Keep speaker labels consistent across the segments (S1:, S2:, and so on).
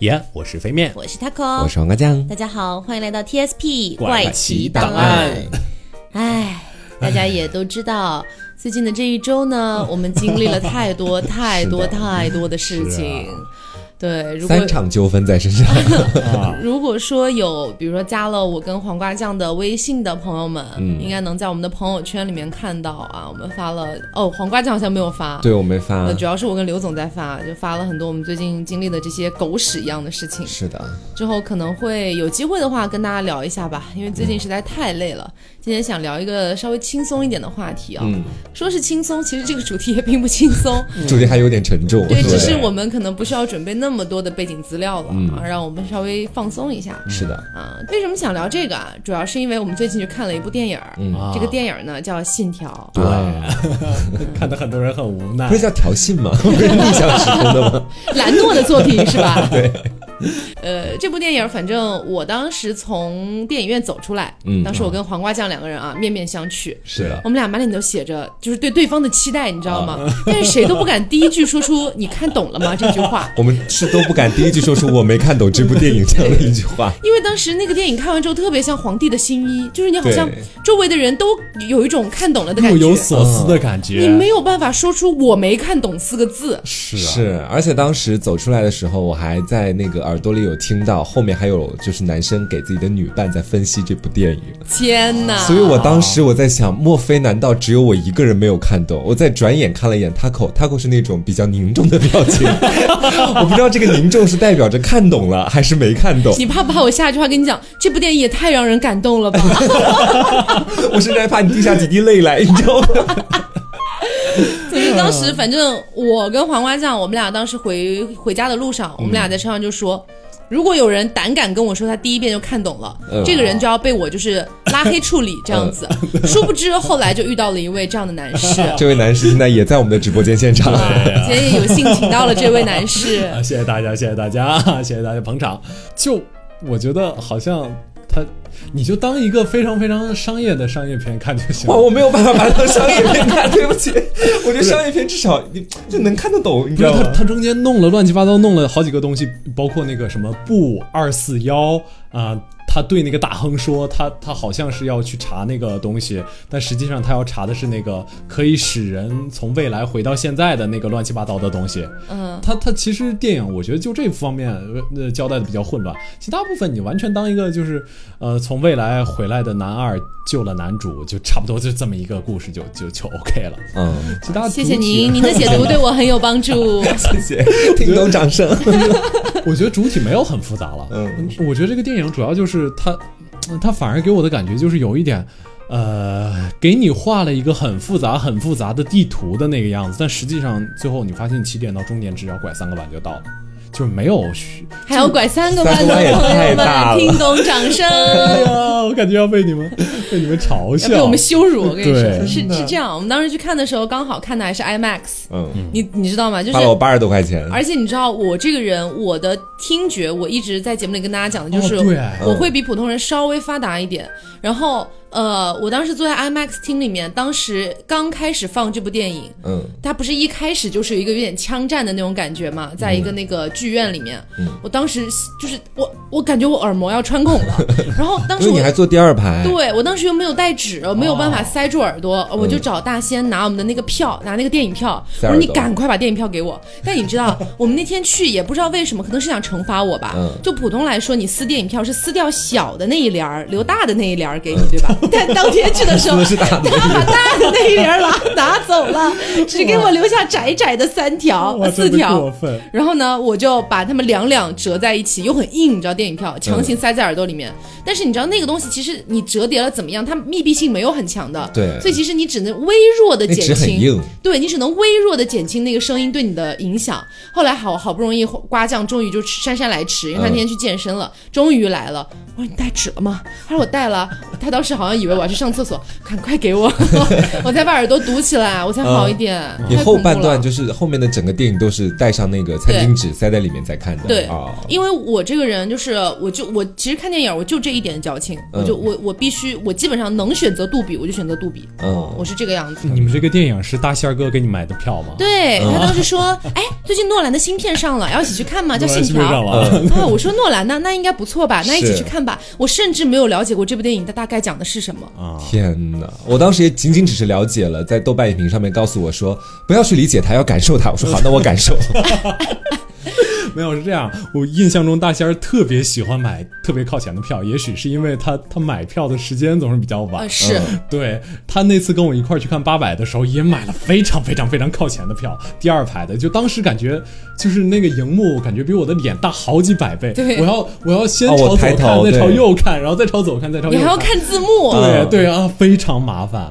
S1: 耶，我是飞面，
S2: 我是 Taco，
S3: 我是黄瓜酱。
S2: 大家好，欢迎来到 TSP
S1: 怪奇档案。
S2: 哎，大家也都知道，最近的这一周呢，我们经历了太多 太多太多的事情。对，如果
S3: 三场纠纷在身上。
S2: 如果说有，比如说加了我跟黄瓜酱的微信的朋友们，
S3: 嗯
S2: 应该能在我们的朋友圈里面看到啊，我们发了哦，黄瓜酱好像没有发，
S3: 对我没发
S2: 呃，，主要是我跟刘总在发，就发了很多我们最近经历的这些狗屎一样的事情。
S3: 是的，
S2: 之后可能会有机会的话跟大家聊一下吧，因为最近实在太累了。今天想聊一个稍微轻松一点的话题啊、
S3: 嗯，
S2: 说是轻松，其实这个主题也并不轻松。
S3: 主题还有点沉重。
S2: 对，只是我们可能不需要准备那么多的背景资料了、
S3: 嗯
S2: 啊，让我们稍微放松一下。
S3: 是的，
S2: 啊，为什么想聊这个啊？主要是因为我们最近去看了一部电影，
S3: 嗯
S1: 啊
S2: 这个电影呢叫《信条》。
S1: 对，看的很多人很无奈
S3: 不是。叫调信吗？不是逆向时空的吗？
S2: 兰诺的作品是吧？对。呃，这部电影，反正我当时从电影院走出来，
S3: 嗯
S2: 当时我跟黄瓜酱两个人啊面面相觑，
S3: 是的，
S2: 我们俩满脸都写着就是对对方的期待，你知道吗？但是谁都不敢第一句说出“你看懂了吗”这句话，
S3: 我们是都不敢第一句说出我没看懂这部电影这样的一句话。
S2: 因为当时那个电影看完之后特别像皇帝的新衣，就是你好像周围的人都有一种看懂了的感觉，
S1: 若有所思的感觉，
S2: 你没有办法说出“我没看懂”四个字。
S1: 是啊，
S3: 是，而且当时走出来的时候，我还在那个耳朵里有听到后面还有就是男生给自己的女伴在分析这部电影，
S2: 天哪！
S3: 所以我当时我在想，莫非难道只有我一个人没有看懂？我再转眼看了一眼 Taco，Taco 是那种比较凝重的表情，我不知道这个凝重是代表着看懂了还是没看懂，
S2: 你怕不怕我下一句话跟你讲，这部电影也太让人感动了吧？
S3: 我甚至还怕你滴下几滴泪来，你知道吗？
S2: 所以当时反正我跟黄瓜酱，我们俩当时回回家的路上，我们俩在车上就说。如果有人胆敢跟我说他第一遍就看懂了，
S3: 嗯
S2: 这个人就要被我就是拉黑处理 这样子。殊不知后来就遇到了一位这样的男士，
S3: 这位男士现在也在我们的直播间现场。
S2: 今天也有幸请到了这位男士。
S1: 啊，谢谢大家，谢谢大家，谢谢大家捧场。就我觉得好像他，你就当一个非常非常商业的商业片看就行
S3: 哇，
S1: 了。
S3: 我没有办法把它当商业片看，对不起。我觉得商业片至少你就能看得懂，你知道吗？
S1: 不是他，他中间弄了乱七八糟，弄了好几个东西，包括那个什么布二四幺啊，他对那个大亨说，他他好像是要去查那个东西，但实际上他要查的是那个可以使人从未来回到现在的那个乱七八糟的东西。
S2: 嗯，
S1: 他他其实电影，我觉得就这方面呃交代的比较混乱，其他部分你完全当一个就是呃从未来回来的男二救了男主，就差不多就这么一个故事就就就 OK 了。
S3: 嗯，
S1: 其他
S2: 谢谢您，您的解读对我很有帮助。
S3: 谢谢，听懂掌声。
S1: 我觉得主体没有很复杂了。
S3: 嗯，
S1: 我觉得这个电影主要就是是他，他反而给我的感觉就是有一点。呃，给你画了一个很复杂、很复杂的地图的那个样子，但实际上最后你发现起点到终点只要拐三个弯就到了，就是没有
S2: 还要拐三个弯的朋友
S3: 太大了
S2: 们，听懂掌声。
S1: 哎呀，我感觉要被你们被你们嘲笑，
S2: 被我们羞辱，我跟你说，是是这样。我们当时去看的时候，刚好看的还是 IMAX，
S3: 嗯，
S2: 你你知道吗？就是
S3: 花了我八十多块钱。
S2: 而且你知道，我这个人，我的听觉，我一直在节目里跟大家讲的，就是、
S1: 哦对
S2: 我会比普通人稍微发达一点。然后，呃，我当时坐在 IMAX 厅里面，当时刚开始放这部电影，
S3: 嗯，
S2: 它不是一开始就是有一个有点枪战的那种感觉嘛，在一个那个剧院里面，
S3: 嗯
S2: 我当时就是我我感觉我耳膜要穿孔了，然后当时
S3: 你还坐第二排。
S2: 对我当时又没有带纸，我没有办法
S3: 哦
S2: 塞住耳朵，我
S3: 嗯
S2: 就找大仙拿我们的那个票，拿那个电影票，我说你赶快把电影票给我。但你知道，我们那天去也不知道为什么，可能是想惩罚我吧。
S3: 嗯
S2: 就普通来说，你撕电影票是撕掉小的那一帘儿，留大的那一帘儿给你，对吧？但当天去的时候，他把大的那一帘拿拿走了，只给我留下窄窄的三条、四条。然后呢，我就把它们两两折在一起，又很硬，你知道电影票强行塞在耳朵里面。但是你知道那个东西，其实你折叠了怎么样，它密闭性没有很强的。
S3: 对
S2: 所以其实你只能微弱的减轻。对你只能微弱的减轻那个声音对你的影响。后来好好不容易瓜酱终于就姗姗来迟，因为他那天去健身了，终于来了。我说你带纸了吗？他说我带了。他当时好像后以为我要去上厕所，赶快给我，我才把耳朵堵起来，我才好一点。
S3: 你
S2: 太恐怖
S3: 后半段就是后面的整个电影都是带上那个餐巾纸塞在里面在看的，
S2: 对
S3: 啊，
S2: 因为我这个人就是，我就我其实看电影我就这一点矫情，我就我我必须我基本上能选择杜比我就选择杜比，
S3: 嗯
S2: 我是这个样子。
S1: 你们这个电影是大仙儿哥给你买的票吗？
S2: 对他当时说，哎，最近诺兰的新片上了，要一起去看吗？叫《信条？啊，我说诺兰呢，那应该不错吧？那一起去看吧。我甚至没有了解过这部电影它大概讲的是什么。
S1: 啊，
S3: 天哪！我当时也仅仅只是了解了，在豆瓣影评上面告诉我说不要去理解它，要感受它。我说好，那我感受。
S1: 没有是这样，我印象中大仙儿特别喜欢买特别靠前的票，也许是因为他他买票的时间总是比较晚。
S2: 啊，是，
S1: 对他那次跟我一块儿去看八百的时候，也买了非常非常非常靠前的票，第二排的。就当时感觉，就是那个荧幕感觉比我的脸大好几百倍。
S2: 对
S1: 我要我要先朝左看，
S3: 头
S1: 再朝右看，然后再朝左看，再朝右看。
S2: 你还要看字幕。
S1: 对
S3: 嗯
S1: 对啊，非常麻烦。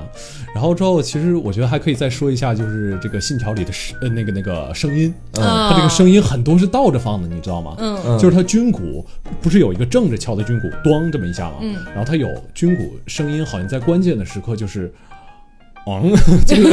S1: 然后之后，其实我觉得还可以再说一下，就是这个《信条》里的声呃那个那个声音，
S2: 嗯
S1: 它这个声音很多是倒着放的，你知道吗？
S2: 嗯
S1: 就是它军鼓不是有一个正着敲的军鼓，咣这么一下吗？
S2: 嗯
S1: 然后它有军鼓声音，好像在关键的时刻就是。嗯，就是就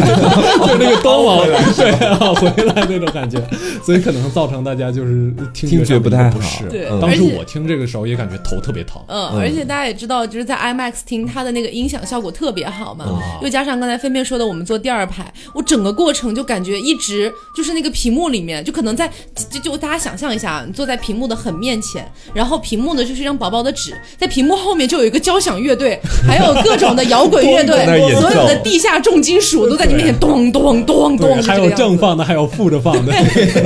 S1: 是那个咚往 对啊回来那种感觉，所以可能造成大家就是听
S3: 听觉不太好。
S2: 对
S3: 嗯
S1: 当时我听这个时候也感觉头特别疼。
S2: 嗯，而且大家也知道，就是在 IMAX 听它的那个音响效果特别好嘛，又加上刚才飞面说的，我们坐第二排，我整个过程就感觉一直就是那个屏幕里面，就可能在就就大家想象一下啊，你坐在屏幕的很面前，然后屏幕呢就是一张薄薄的纸，在屏幕后面就有一个交响乐队，还有各种的摇滚乐队
S3: 在那演，奏
S2: 所有的地下重金属都在你面前咚咚咚咚，
S1: 还有正放的，还有负着放的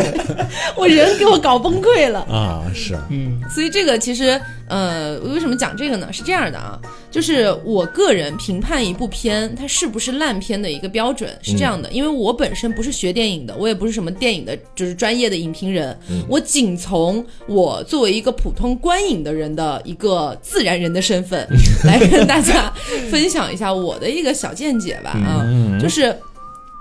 S2: 我人给我搞崩溃了。
S1: 啊，是，嗯，
S2: 所以这个其实，呃，为什么讲这个呢？是这样的啊，就是我个人评判一部片它是不是烂片的一个标准是这样的，因为我本身不是学电影的，我也不是什么电影的，就是专业的影评人，我仅从我作为一个普通观影的人的一个自然人的身份 来跟大家分享一下我的一个小见解吧啊，就是。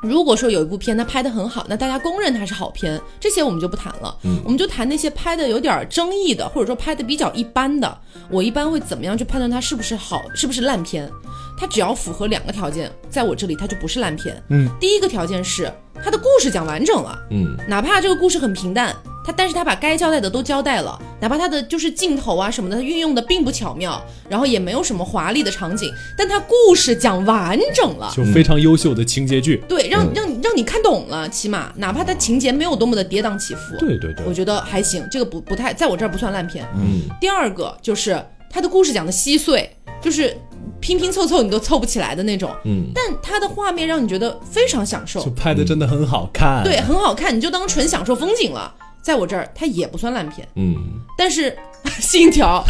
S2: 如果说有一部片它拍的很好，那大家公认它是好片，这些我们就不谈了，我们就谈那些拍的有点争议的，或者说拍的比较一般的。我一般会怎么样去判断它是不是好，是不是烂片？它只要符合两个条件，在我这里它就不是烂片。
S1: 嗯，
S2: 第一个条件是它的故事讲完整了，
S3: 嗯，
S2: 哪怕这个故事很平淡，他但是他把该交代的都交代了，哪怕他的就是镜头啊什么的，他运用的并不巧妙，然后也没有什么华丽的场景，但他故事讲完整了。
S1: 就非常优秀的情节剧。
S2: 对，让让你让你看懂了，起码哪怕他情节没有多么的跌宕起伏，
S1: 对对对
S2: 我，觉得还行，这个不不太在我这儿不算烂片。
S3: 嗯，
S2: 第二个就是他的故事讲的稀碎，就是拼拼凑凑你都凑不起来的那种，
S3: 嗯，
S2: 但它的画面让你觉得非常享受。
S1: 就，拍的真的很好看。
S2: 对，很好看，你就当纯享受风景了。在我这儿，它也不算烂片，
S3: 嗯，
S2: 但是《信条》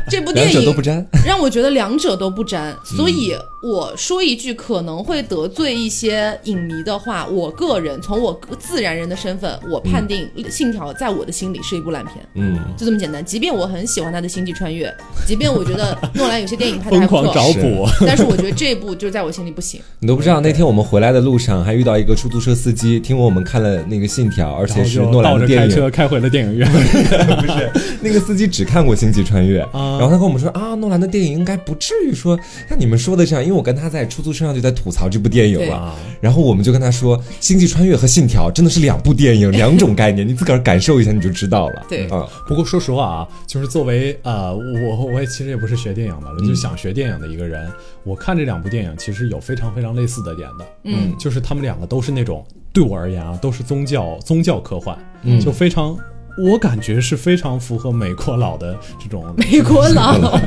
S2: 这部电影
S3: 都不沾。
S2: 让我觉得两者都不沾，所以我说一句可能会得罪一些影迷的话，我个人从我自然人的身份，我判定《信条》在我的心里是一部烂片，
S3: 嗯，
S2: 就这么简单。即便我很喜欢他的《星际穿越》，即便我觉得诺兰有些电影拍的还
S1: 疯狂
S2: 不错，
S1: 找补。
S2: 但是我觉得这部就在我心里不行。
S3: 你都不知道，那天我们回来的路上还遇到一个出租车司机，听我们看了那个《信条》，而且是诺兰的电影。
S1: 开车开回了电影院。
S3: 不是，那个司机只看过《星际穿越》
S1: 啊。
S3: 然后他跟我们说啊，诺兰的电影应该不至于说像你们说的这样，因为我跟他在出租车上就在吐槽这部电影了
S1: 啊。
S3: 然后我们就跟他说，《星际穿越》和《信条》真的是两部电影，两种概念，你自个儿感受一下你就知道了。
S2: 对。
S3: 啊，
S1: 不过说实话啊，就是作为呃，我我也其实也不是学电影的，就是想学电影的一个人，我看这两部电影其实有非常非常类似的点的，
S2: 嗯，
S1: 就是他们两个都是那种对我而言啊，都是宗教宗教科幻，嗯，就非常。我感觉是非常符合美国佬的这种
S2: 美国佬，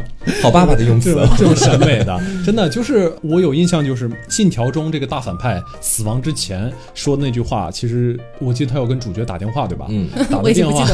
S3: 好爸爸的用词
S1: 这种。这种审美的，真的就是我有印象，就是《信条》中这个大反派死亡之前说的那句话，其实我记得他有跟主角打电话，对吧？
S3: 嗯，
S1: 打
S2: 我已经
S1: 的 电话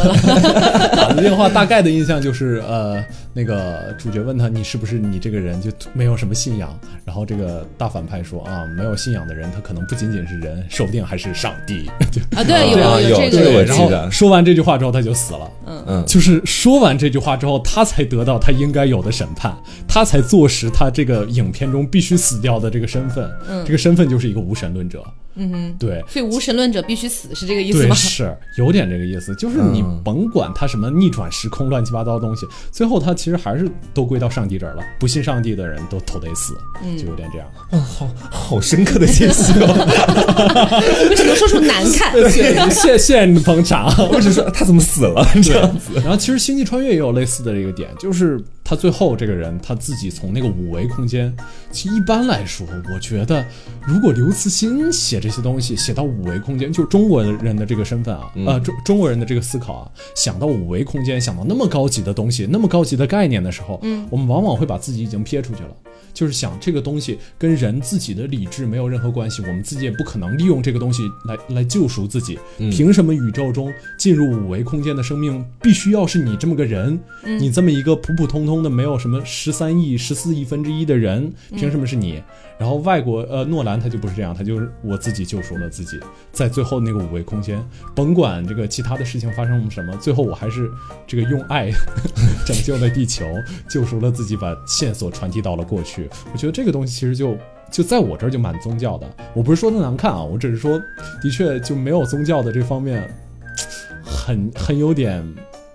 S1: 打了。电话大概的印象就是，呃，那个主角问他你是不是你这个人就没有什么信仰，然后这个大反派说啊，没有信仰的人他可能不仅仅是人，说不定还是上帝。就
S2: 啊，对，有
S3: 啊有
S2: 这
S3: 这个我
S2: 个，
S1: 然后说完这句话之后他就死了。
S3: 嗯嗯，
S1: 就是说完这句话之后，他才得到他应该有的审判，他才坐实他这个影片中必须死掉的这个身份。
S2: 嗯
S1: 这个身份就是一个无神论者。
S2: 嗯哼，
S1: 对，
S2: 所以无神论者必须死，是这个意思
S1: 对，
S2: 吗？
S1: 是有点这个意思，就是你
S3: 嗯
S1: 甭管他什么逆转时空、乱七八糟的东西，最后他其实还是都归到上帝这儿了。不信上帝的人都都得死，
S2: 嗯
S1: 就有点这样。
S3: 哇，好好深刻的解析哦！
S2: 为什么说出难看？
S1: 谢谢谢你捧场。
S3: 我只是说他怎么死了这样子。
S1: 然后其实《星际穿越》也有类似的这个点，就是他最后这个人他自己从那个五维空间，其实一般来说，我觉得如果刘慈欣写这些东西写到五维空间，就是中国人的这个身份啊，呃中中国人的这个思考啊，想到五维空间，想到那么高级的东西，那么高级的概念的时候，嗯，我们往往会把自己已经撇出去了。就是想这个东西跟人自己的理智没有任何关系，我们自己也不可能利用这个东西来来救赎自己。凭什么宇宙中进入五维空间的生命必须要是你这么个人？你这么一个普普通通的没有什么十三亿、十四亿分之一的人，凭什么是你？然后外国呃诺兰他就不是这样，他就是我自己救赎了自己，在最后那个五维空间，甭管这个其他的事情发生了什么，最后我还是这个用爱 拯救了地球，救赎了自己，把线索传递到了过去。我觉得这个东西其实就就在我这儿就蛮宗教的。我不是说的难看啊，我只是说，的确就没有宗教的这方面，很很有点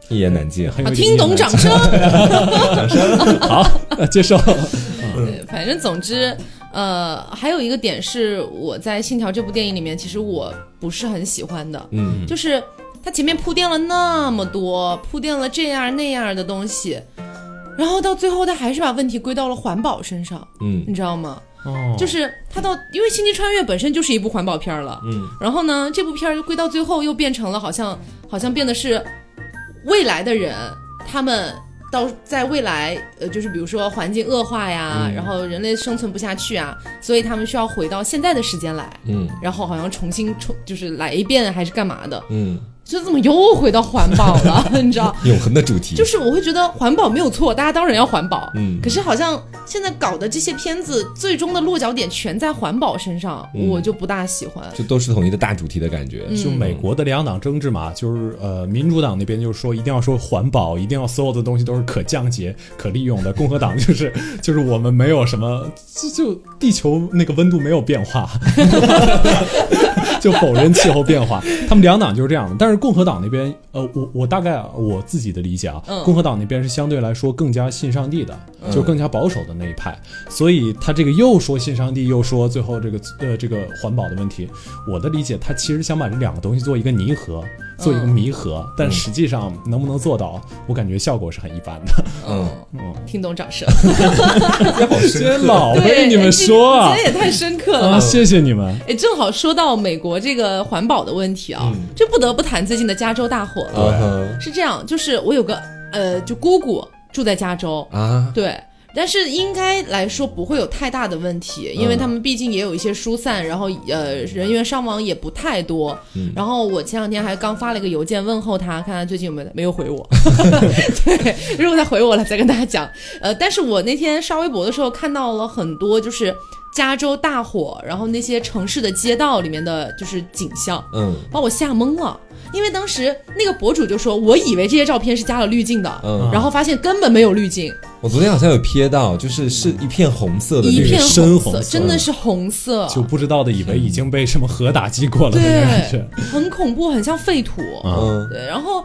S3: 一言难尽。
S2: 啊，
S1: 很有
S2: 听懂掌声。
S1: 掌声 好，呃接受。
S2: 对，反正总之，呃，还有一个点是我在《信条》这部电影里面，其实我不是很喜欢的，
S3: 嗯，
S2: 就是它前面铺垫了那么多，铺垫了这样那样的东西，然后到最后，他还是把问题归到了环保身上，
S3: 嗯
S2: 你知道吗？
S1: 哦，
S2: 就是他到，因为《星际穿越》本身就是一部环保片儿了，
S3: 嗯，
S2: 然后呢，这部片儿归到最后又变成了好像好像变得是未来的人，他们到在未来，呃，就是比如说环境恶化呀，然后人类生存不下去啊，所以他们需要回到现在的时间来，
S3: 嗯。
S2: 然后好像重新重就是来一遍还是干嘛的，
S3: 嗯，
S2: 就怎么又回到环保了？你知道？
S3: 永恒的主题
S2: 就是我会觉得环保没有错，大家当然要环保。
S3: 嗯
S2: 可是好像现在搞的这些片子，最终的落脚点全在环保身上，
S3: 嗯
S2: 我就不大喜欢。
S3: 就都是统一的大主题的感觉。
S2: 嗯
S1: 就美国的两党争执嘛，就是呃，民主党那边就是说一定要说环保，一定要所有的东西都是可降解、可利用的。共和党就是 就是我们没有什么，就就地球那个温度没有变化，就否认气候变化。他们两党就是这样的。但是共和党那边，呃，我我大概我自己的理解啊，
S2: 嗯
S1: 共和党那边是相对来说更加信上帝的，就更加保守的那一派。所以他这个又说信上帝，又说最后这个呃这个环保的问题，我的理解，他其实想把这两个东西做一个弥合，做一个弥合，但实际上能不能做到，我感觉效果是很一般的。
S3: 嗯，
S2: 嗯，听懂掌声。
S3: 也好深刻。
S1: 真老，被你们说啊
S2: 这这也太深刻了
S1: 啊！谢谢你们。
S2: 哎，正好说到美国这个环保的问题啊，这不得不谈最近的加州大火了。
S3: 嗯
S2: 是这样，就是我有个呃，就姑姑住在加州，
S3: 啊，
S2: 对。但是应该来说不会有太大的问题，因为他们毕竟也有一些疏散，然后呃人员伤亡也不太多。然后我前两天还刚发了一个邮件问候他，看他最近有没有没有回我。对，如果他回我了再跟大家讲。呃，但是我那天刷微博的时候看到了很多就是加州大火，然后那些城市的街道里面的就是景象，
S3: 嗯
S2: 把我吓懵了。因为当时那个博主就说，我以为这些照片是加了滤镜的，
S3: 嗯，
S2: 然后发现根本没有滤镜，
S3: 我昨天好像有瞥到，就是是一片红色的
S2: 一片
S1: 深
S2: 红
S1: 红色
S2: 真的是红色，
S1: 就不知道的以为已经被什么核打击过了的感
S2: 对
S1: 觉。，
S2: 很恐怖，很像废土。
S3: 嗯
S2: 对，然后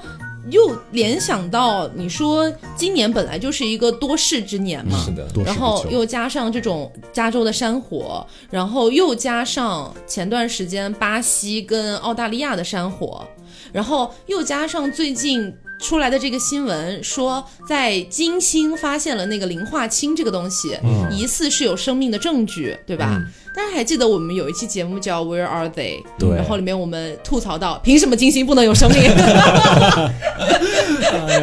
S2: 又联想到你说今年本来就是一个多事之年嘛，
S3: 是的，
S2: 然后又加上这种加州的山火，然后又加上前段时间巴西跟澳大利亚的山火，然后又加上最近出来的这个新闻说，在金星发现了那个磷化氢这个东西，
S1: 嗯
S2: 疑似是有生命的证据，对吧？大家还记得我们有一期节目叫《Where Are They》，
S1: 对
S2: 然后里面我们吐槽到，凭什么金星不能有生命？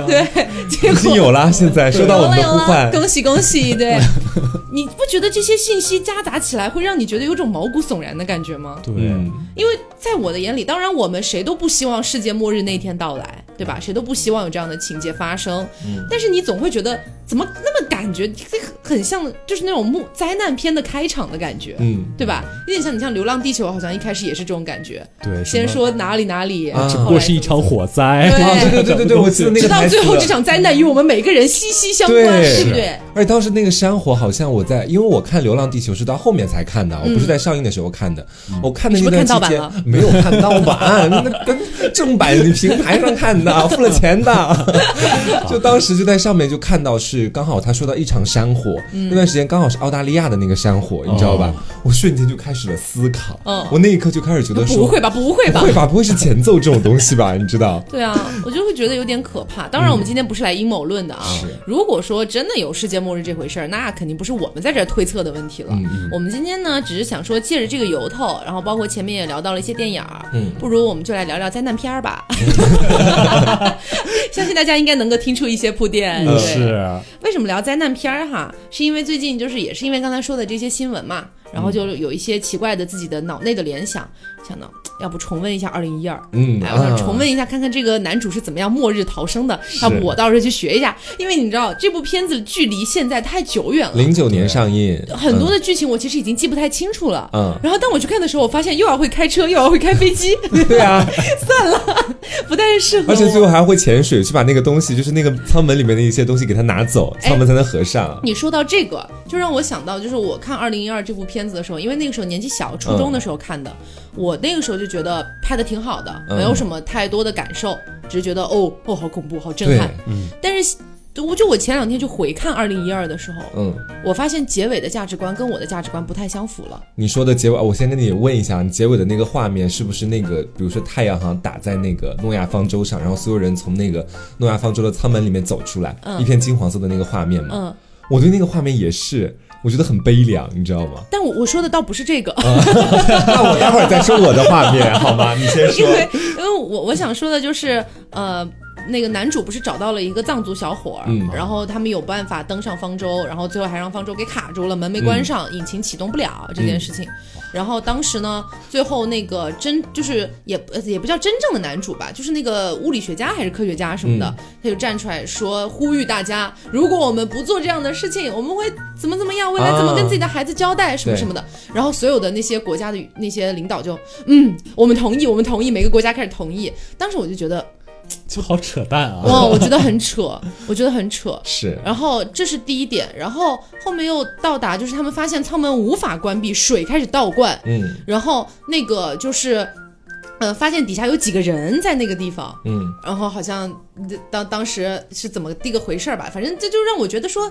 S2: 对，结
S3: 已经
S2: 果
S3: 有了，现在收到我们的呼唤，
S2: 恭喜恭喜！对，你不觉得这些信息夹杂起来会让你觉得有种毛骨悚然的感觉吗？
S1: 对，
S3: 嗯
S2: 因为在我的眼里，当然我们谁都不希望世界末日那天到来，对吧？谁都不希望有这样的情节发生。但是你总会觉得，怎么那么感觉这很像，就是那种木灾难片的开场的感觉，
S3: 嗯，
S2: 对吧？有点像你像《流浪地球》，好像一开始也是这种感觉，
S1: 对，
S2: 先说哪里哪里，
S3: 啊
S1: 只不过是一场火灾。
S2: 对
S3: 啊，对对对对对，我记得那个直到
S2: 最后这场灾难与我们每个人息息相关，
S3: 对
S2: 对不对？
S3: 而且当时那个山火，好像我在，因为我看《流浪地球》是到后面才看的，我不是在上映的时候看的。我看的那段期间
S2: 是不是看盗版
S3: 没有看盗版，那跟正版平台上看的，付了钱的。就当时就在上面就看到是刚好他说到一场山火，那段时间刚好是澳大利亚的那个山火，你知道吧？我瞬间就开始了思考，
S2: 嗯
S3: 我那一刻就开始觉得说
S2: 不会吧，不会吧
S3: 不？会吧，不会是前奏这种东西吧？你知道？
S2: 对啊，我就会觉得有点可怕。当然，我们今天不是来阴谋论的啊。
S3: 是
S2: 如果说真的有世界末日这回事儿，那肯定不是我们在这儿推测的问题了。
S3: 嗯
S2: 我们今天呢，只是想说借着这个由头，然后包括前面也聊到了一些电影儿，
S3: 嗯
S2: 不如我们就来聊聊灾难片儿吧。相信大家应该能够听出一些铺垫。
S1: 是，
S2: 为什么聊灾难片儿哈？是因为最近就是也是因为刚才说的这些新闻嘛，然后就有一些奇怪的自己的脑内的联想，想到 要不重温一下二零一二。
S3: 嗯
S2: 哎，我想
S3: 啊
S2: 重温一下，看看这个男主是怎么样末日逃生的。要不我到时候去学一下，因为你知道这部片子距离现在太久远了，
S3: 零九年上映，
S2: 很多的剧情我其实已经记不太清楚了。
S3: 嗯
S2: 然后当我去看的时候，我发现又要会开车，又要会开飞机，
S3: 嗯 对啊，算了
S2: 不太适合。
S3: 而且最后还会潜水去把那个东西，就是那个舱门里面的一些东西给它拿走，
S2: 哎
S3: 舱门才能合上。
S2: 你说到这个，就让我想到，就是我看《二零一二》这部片子的时候，因为那个时候年纪小，初中的时候看的，我那个时候就觉得拍的挺好的，
S3: 嗯
S2: 没有什么太多的感受，只是觉得哦哦好恐怖，好震
S3: 对
S2: 撼。，但是，我就我前两天就回看《二零一二》的时候，
S3: 嗯，
S2: 我发现结尾的价值观跟我的价值观不太相符了。
S3: 你说的结尾，我先跟你问一下，你结尾的那个画面是不是那个，比如说太阳好像打在那个诺亚方舟上，然后所有人从那个诺亚方舟的舱门里面走出来，
S2: 嗯
S3: 一片金黄色的那个画面嘛？
S2: 嗯，
S3: 我对那个画面也是，我觉得很悲凉，你知道吗？
S2: 但我我说的倒不是这个，
S3: 那我待会儿再说我的画面好吗？你先说因。
S2: 为因为我我想说的就是，呃，那个男主不是找到了一个藏族小伙儿，
S3: 嗯
S2: 然后他们有办法登上方舟，然后最后还让方舟给卡住了，门没关上，引擎启动不了这件事情。然后当时呢，最后那个真就是也呃也不叫真正的男主吧，就是那个物理学家还是科学家什么的，他就站出来说呼吁大家，如果我们不做这样的事情，我们会怎么怎么样，未来怎么跟自己的孩子交代什么什么的。然后所有的那些国家的那些领导就嗯，我们同意，我们同意，每个国家开始同意。当时我就觉得
S1: 就好扯淡啊！
S2: 哇，我觉得很扯，我觉得很扯。
S3: 是，
S2: 然后这是第一点，然后后面又到达，就是他们发现舱门无法关闭，水开始倒灌，
S3: 嗯
S2: 然后那个就是，呃，发现底下有几个人在那个地方，
S3: 嗯，
S2: 然后好像当当时是怎么第个回事儿吧，反正这就让我觉得说。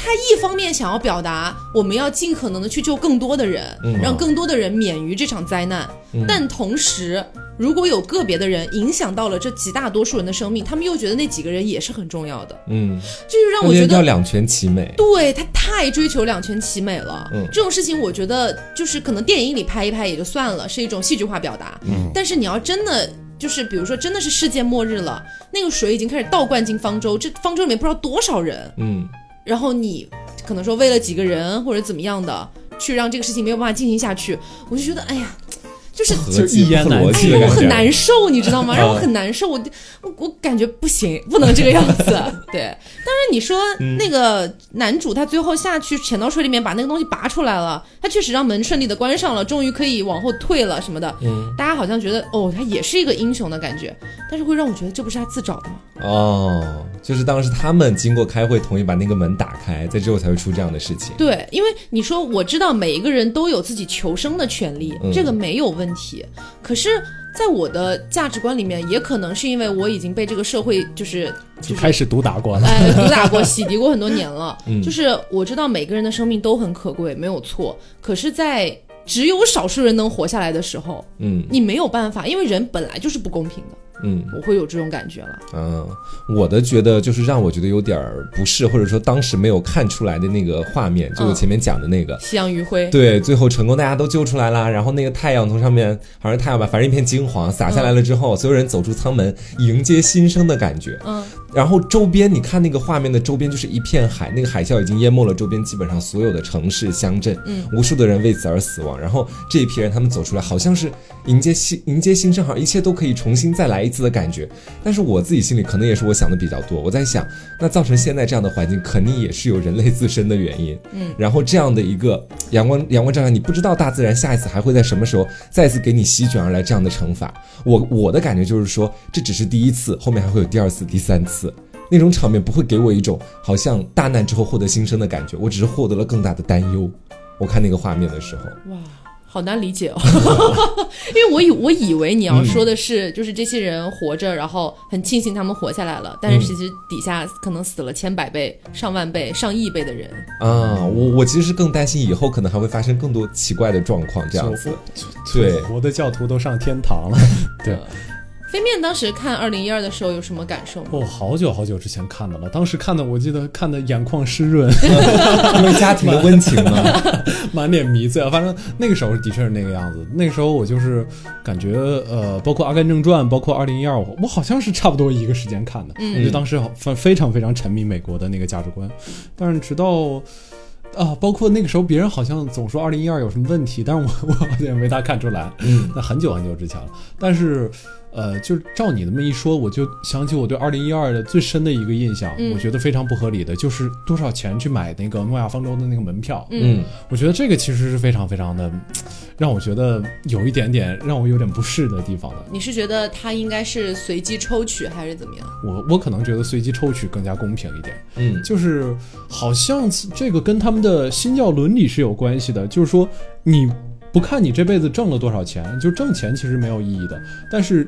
S2: 他一方面想要表达我们要尽可能的去救更多的人，
S3: 嗯
S2: 让更多的人免于这场灾难，
S3: 嗯
S2: 但同时，如果有个别的人影响到了这极大多数人的生命，他们又觉得那几个人也是很重要的，
S3: 嗯，
S2: 这就让我觉得。
S3: 要两全其美。
S2: 对他太追求两全其美了，
S3: 嗯
S2: 这种事情我觉得就是可能电影里拍一拍也就算了，是一种戏剧化表达。
S3: 嗯
S2: 但是你要真的就是比如说真的是世界末日了，那个水已经开始倒灌进方舟，这方舟里面不知道多少人，
S3: 嗯，
S2: 然后你可能说为了几个人或者怎么样的，去让这个事情没有办法进行下去，我就觉得哎呀，就是
S1: 就一言难
S3: 逻
S1: 尽
S2: 我很难受，你知道吗？让我
S3: 嗯
S2: 很难受，我我我感觉不行，不能这个样子。对，当然你说
S3: 嗯
S2: 那个男主他最后下去潜到水里面把那个东西拔出来了，他确实让门顺利的关上了，终于可以往后退了什么的。
S3: 嗯，
S2: 大家好像觉得哦，他也是一个英雄的感觉，但是会让我觉得这不是他自找的吗？
S3: 哦，就是当时他们经过开会同意把那个门打开，在之后才会出这样的事情。
S2: 对，因为你说我知道每一个人都有自己求生的权利，
S3: 嗯
S2: 这个没有问题。可是，在我的价值观里面，也可能是因为我已经被这个社会就是
S1: 就开始毒打过了。
S2: 哎毒打过、洗涤过很多年了。
S3: 嗯
S2: 就是我知道每个人的生命都很可贵，没有错。可是，在只有少数人能活下来的时候，
S3: 嗯
S2: 你没有办法，因为人本来就是不公平的。
S3: 嗯
S2: 我会有这种感觉了。
S3: 嗯，我的觉得就是让我觉得有点儿不适，或者说当时没有看出来的那个画面，就我
S2: 嗯
S3: 前面讲的那个。
S2: 夕阳余晖，
S3: 对，最后成功，大家都救出来啦。然后那个太阳从上面，好像是太阳吧，反正一片金黄洒下来了之后，所有人走出舱门，迎接新生的感觉。
S2: 嗯，
S3: 然后周边，你看那个画面的周边就是一片海，那个海啸已经淹没了周边基本上所有的城市乡镇，
S2: 嗯，
S3: 无数的人为此而死亡。然后这一批人他们走出来，好像是迎接新迎接新生，好像一切都可以重新再来一一次的感觉。但是我自己心里可能也是我想的比较多，我在想，那造成现在这样的环境，肯定也是有人类自身的原因。嗯，然后这样的一个阳光阳光照下，你不知道大自然下一次还会在什么时候再次给你席卷而来这样的惩罚。我我的感觉就是说，这只是第一次，后面还会有第二次、第三次。那种场面不会给我一种好像大难之后获得新生的感觉，我只是获得了更大的担忧。我看那个画面的时候，
S2: 哇，好难理解哦，因为我以我以为你要说的是，就是这些人活着，然后很庆幸他们活下来了，但是其实底下可能死了千百倍、上万倍、上亿倍的人。
S3: 啊，我我其实是更担心以后可能还会发生更多奇怪的状况，这样子。对，
S1: 活的教徒都上天堂了，对。
S2: 飞面当时看二零一二的时候有什么感受吗？
S1: 哦，好久好久之前看的了，当时看的我记得看的眼眶湿润，
S3: 因为家庭的温情嘛，
S1: 满脸迷醉啊。反正那个时候的确是那个样子。那个时候我就是感觉呃，包括《阿甘正传》，包括二零一二，我好像是差不多一个时间看的，我就当时非非常非常沉迷美国的那个价值观。但是直到啊，包括那个时候别人好像总说二零一二有什么问题，但是我 我好像也没大看出来。嗯，那很久很久之前了，但是。呃，就是照你那么一说，我就想起我对二零一二的最深的一个印象，我觉得非常不合理的，就是多少钱去买那个诺亚方舟的那个门票。嗯，我觉得这个其实是非常非常的，让我觉得有一点点让我有点不适的地方的。
S2: 你是觉得它应该是随机抽取还是怎么样？
S1: 我我可能觉得随机抽取更加公平一点。嗯，就是好像这个跟他们的新教伦理是有关系的，就是说你。不看你这辈子挣了多少钱，就挣钱其实没有意义的，但是。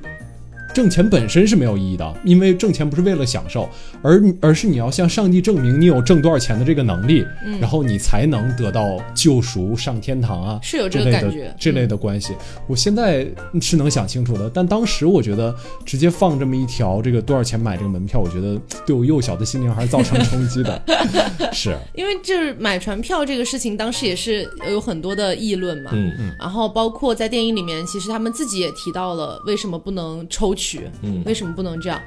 S1: 挣钱本身是没有意义的，因为挣钱不是为了享受，而而是你要向上帝证明你有挣多少钱的这个能力，然后你才能得到救赎、上天堂啊，
S2: 是有这个感觉，
S1: 这类的关系。我现在是能想清楚的，但当时我觉得直接放这么一条，这个多少钱买这个门票，我觉得对我幼小的心灵还是造成冲击的。是
S2: 因为就是买船票这个事情，当时也是有很多的议论嘛，嗯嗯，然后包括在电影里面，其实他们自己也提到了为什么不能抽。取，嗯，为什么不能这样？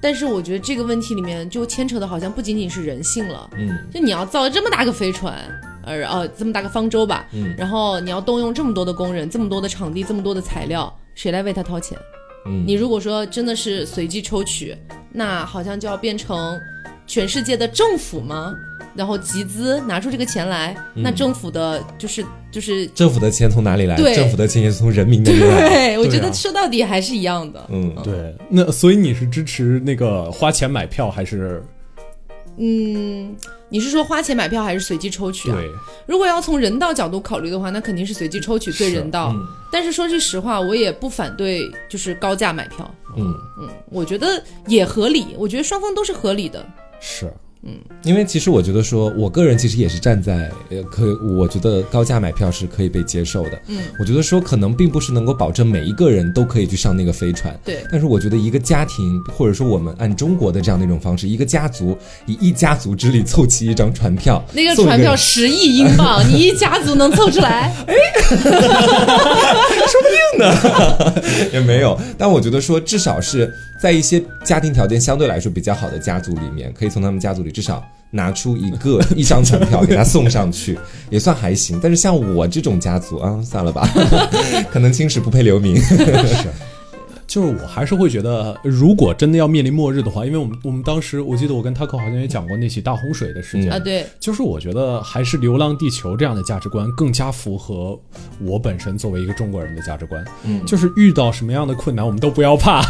S2: 但是我觉得这个问题里面就牵扯的好像不仅仅是人性了，嗯，就你要造这么大个飞船，呃呃，这么大个方舟吧，嗯，然后你要动用这么多的工人，这么多的场地，这么多的材料，谁来为他掏钱？嗯，你如果说真的是随机抽取，那好像就要变成全世界的政府吗？然后集资拿出这个钱来，那政府的就是就是
S3: 政府的钱从哪里来？政府的钱也是从人民那里来。
S2: 对，我觉得说到底还是一样的。
S1: 嗯，对。那所以你是支持那个花钱买票还是？
S2: 嗯，你是说花钱买票还是随机抽取啊？
S1: 对。
S2: 如果要从人道角度考虑的话，那肯定是随机抽取最人道。但是说句实话，我也不反对就是高价买票。嗯嗯，我觉得也合理。我觉得双方都是合理的。
S1: 是。
S3: 嗯，因为其实我觉得说，我个人其实也是站在呃，可我觉得高价买票是可以被接受的。嗯，我觉得说可能并不是能够保证每一个人都可以去上那个飞船。
S2: 对。
S3: 但是我觉得一个家庭，或者说我们按中国的这样的一种方式，一个家族以一家族之力凑齐一张船票，
S2: 那个船票十亿英镑，你一家族能凑出来？哎，
S3: 说不定呢，也没有。但我觉得说，至少是。在一些家庭条件相对来说比较好的家族里面，可以从他们家族里至少拿出一个一张船票给他送上去，也算还行。但是像我这种家族啊，算了吧，可能青史不配留名。
S1: 是。就是我还是会觉得，如果真的要面临末日的话，因为我们我们当时我记得我跟 Taco 好像也讲过那起大洪水的事件
S2: 啊，对，
S1: 就是我觉得还是《流浪地球》这样的价值观更加符合我本身作为一个中国人的价值观，嗯，就是遇到什么样的困难我们都不要怕，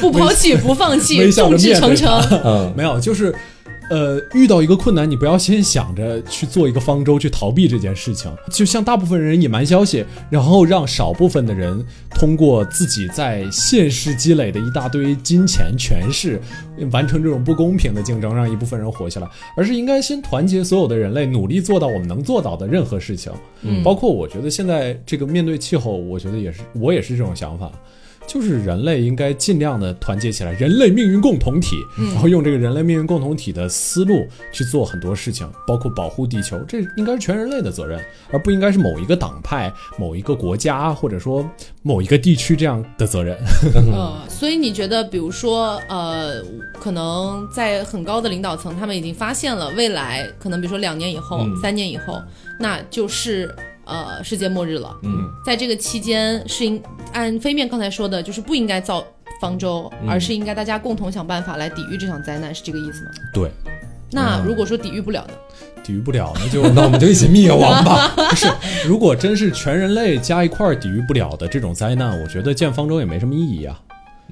S2: 不抛弃不放弃，众志成城，
S1: 嗯，没有，就是。呃，遇到一个困难，你不要先想着去做一个方舟去逃避这件事情，就像大部分人隐瞒消息，然后让少部分的人通过自己在现实积累的一大堆金钱、权势，完成这种不公平的竞争，让一部分人活下来，而是应该先团结所有的人类，努力做到我们能做到的任何事情。嗯，包括我觉得现在这个面对气候，我觉得也是，我也是这种想法。就是人类应该尽量的团结起来，人类命运共同体，然后用这个人类命运共同体的思路去做很多事情，包括保护地球，这应该是全人类的责任，而不应该是某一个党派、某一个国家或者说某一个地区这样的责任。
S2: 嗯，所以你觉得，比如说，呃，可能在很高的领导层，他们已经发现了未来可能，比如说两年以后、三年以后，那就是。呃，世界末日了。嗯，在这个期间，是应按飞面刚才说的，就是不应该造方舟，
S3: 嗯
S2: 而是应该大家共同想办法来抵御这场灾难，是这个意思吗？
S1: 对，
S2: 那如果说抵御不了呢？
S1: 抵御不了，那就
S3: 那我们就一起灭亡吧。
S1: 不是。如果真是全人类加一块儿抵御不了的这种灾难，我觉得建方舟也没什么意义啊。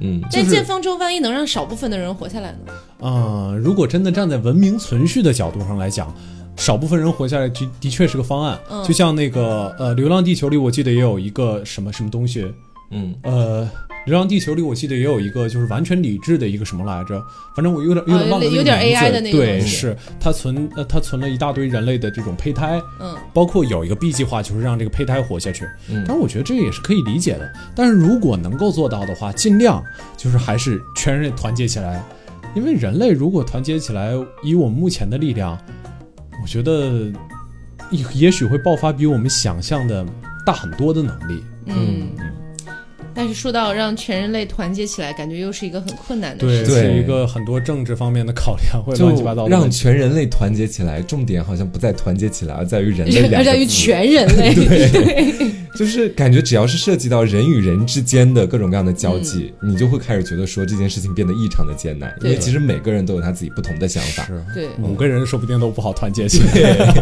S3: 嗯，
S1: 就是
S2: 但建方舟万一能让少部分的人活下来呢？
S1: 啊、如果真的站在文明存续的角度上来讲，少部分人活下来的的确是个方案。
S2: 嗯。
S1: 就像那个呃，《流浪地球》里，我记得也有一个什么什么东西，
S3: 嗯，
S1: 呃，《流浪地球》里我记得也有一个就是完全理智的一个什么来着，反正我有点有点忘了那个
S2: 哦有点
S1: 名字。
S2: AI 的那个
S1: 对，是他存呃他存了一大堆人类的这种胚胎，
S2: 嗯，
S1: 包括有一个 B 计划就是让这个胚胎活下去，
S3: 嗯。
S1: 但是我觉得这也是可以理解的。但是如果能够做到的话，尽量就是还是全人类团结起来，因为人类如果团结起来，以我们目前的力量，我觉得也也许会爆发比我们想象的大很多的能力。
S2: 嗯。但是说到让全人类团结起来，感觉又是一个很困难的
S1: 对，
S2: 事情。
S3: 对
S1: 是一个很多政治方面的考量，会
S3: 就
S1: 乱七八糟的
S3: 让。全人类团结起来，重点好像不在团结起来，而在于人类两
S2: 而在于全人类，对，
S3: 就是感觉只要是涉及到人与人之间的各种各样的交际，你就会开始觉得说这件事情变得异常的艰难，因为其实每个人都有他自己不同的想法。
S1: 是。
S2: 对。
S1: 五个人说不定都不好团结起来。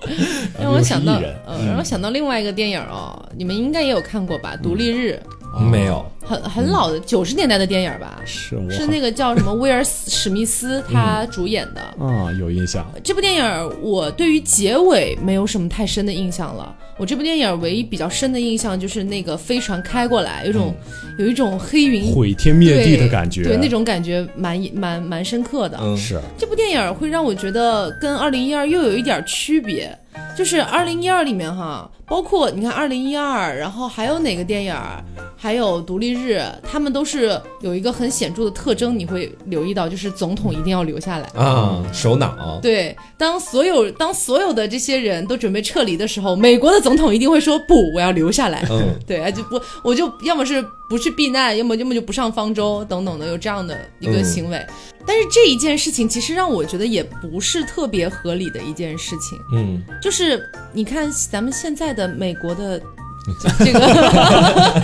S2: 让我想到，
S1: 又是一人。
S2: 呃，让我想到另外一个电影哦，你们应该也有看过吧，《独立日》
S3: 没有，
S2: 很很老的九十年代的电影吧，
S1: 是
S2: 是那个叫什么威尔史史密斯他主演的。
S1: 啊有印象，
S2: 这部电影我对于结尾没有什么太深的印象了。我这部电影唯一比较深的印象就是那个飞船开过来，有种、有一种黑云
S1: 毁天灭地的感觉，
S2: 对，对那种感觉蛮蛮蛮深刻的。
S3: 嗯，
S1: 是
S2: 这部电影会让我觉得跟二零一二又有一点区别，就是二零一二里面哈，包括你看二零一二，然后还有哪个电影，还有独立日，他们都是有一个很显著的特征，你会留意到，就是总统一定要留下来。
S3: 啊，首脑，
S2: 对，当所有当所有的这些人都准备撤离的时候，美国的总统一定会说不，我要留下来。
S3: 嗯，
S2: 对，啊就不，我就要么是不去避难，要么要么就不上方舟等等的，有这样的一个
S3: 嗯
S2: 行为。但是这一件事情其实让我觉得也不是特别合理的一件事情，
S3: 嗯，
S2: 就是你看咱们现在的美国的 这个，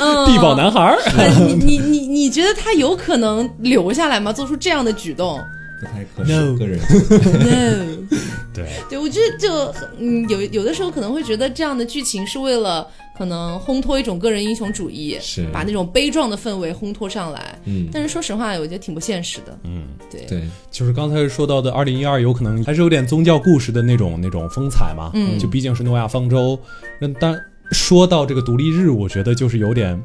S2: 嗯
S1: 地堡男孩儿，
S2: 呃你你你你觉得他有可能留下来吗？做出这样的举动
S3: 不太合适
S1: No
S3: 个人。
S2: ？No。
S1: 对，
S2: 对，我觉得就嗯，有有的时候可能会觉得这样的剧情是为了可能烘托一种个人英雄主义，
S3: 是
S2: 把那种悲壮的氛围烘托上来。
S3: 嗯，
S2: 但是说实话，我觉得挺不现实的。
S1: 嗯，
S2: 对，
S3: 对，
S1: 就是刚才说到的二零一二，有可能还是有点宗教故事的那种那种风采嘛，
S2: 嗯
S1: 就毕竟是诺亚方舟。那但说到这个独立日，我觉得就是有点。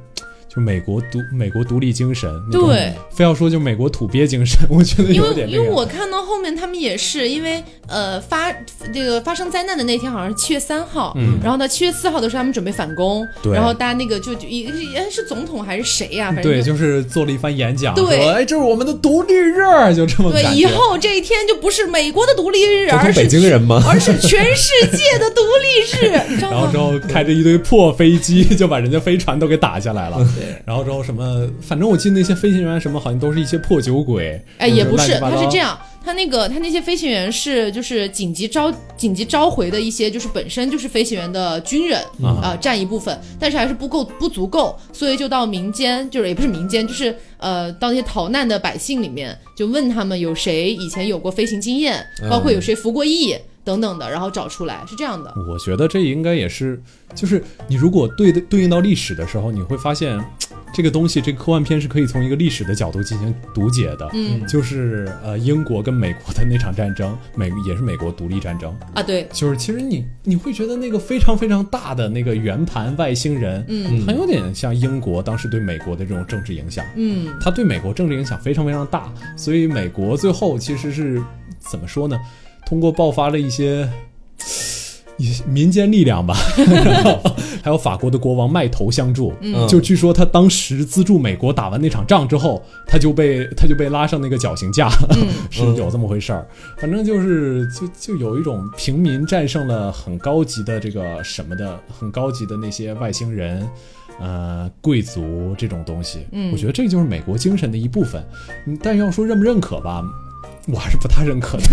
S1: 就美国独美国独立精神，
S2: 对，
S1: 非要说就美国土鳖精神，我觉得
S2: 因为因为
S1: 有点这个。
S2: 我看到后面他们也是因为呃发这个发生灾难的那天好像是七月三号，
S1: 嗯
S2: 然后到七月四号的时候他们准备反攻，
S1: 对
S2: 然后大家那个就就一哎是总统还是谁呀、反正
S1: 对，
S2: 就
S1: 就是做了一番演讲，
S2: 对
S1: 说哎，这是我们的独立日，就这么
S2: 对。以后这一天就不是美国的独立日，而是
S3: 北京人吗？
S2: 而是全世界的独立日，
S1: 然后之？后开着一堆破飞机，就把人家飞船都给打下来了。
S2: 对。
S1: 然后之后什么，反正我记得那些飞行员什么，好像都是一些破酒鬼。
S2: 哎，也不是，他是这样，他那个他那些飞行员是就是紧急招紧急召回的一些，就是本身就是飞行员的军人啊、
S1: 啊
S2: 占一部分，但是还是不够不足够，所以就到民间，就是也不是民间，就是呃到那些逃难的百姓里面，就问他们有谁以前有过飞行经验，包括有谁服过役。等等的，然后找出来是这样的，
S1: 我觉得这应该也是，就是你如果对的对应到历史的时候，你会发现，这个东西，这个科幻片是可以从一个历史的角度进行读解的。
S2: 嗯
S1: 就是呃，英国跟美国的那场战争，美也是美国独立战争。
S2: 啊，对，
S1: 就是其实你你会觉得那个非常非常大的那个圆盘外星人，
S2: 嗯
S1: 很有点像英国当时对美国的这种政治影响。
S2: 嗯
S1: 它对美国政治影响非常非常大，所以美国最后其实是怎么说呢？通过爆发了一些一些民间力量吧，然后还有法国的国王卖头相助。
S3: 嗯
S1: 就据说他当时资助美国打完那场仗之后，他就被他就被拉上那个绞刑架，
S2: 嗯
S1: 是有这么回事儿。反正就是就就有一种平民战胜了很高级的这个什么的很高级的那些外星人，呃，贵族这种东西。
S2: 嗯
S1: 我觉得这就是美国精神的一部分。嗯但要说认不认可吧，我还是不太认可的。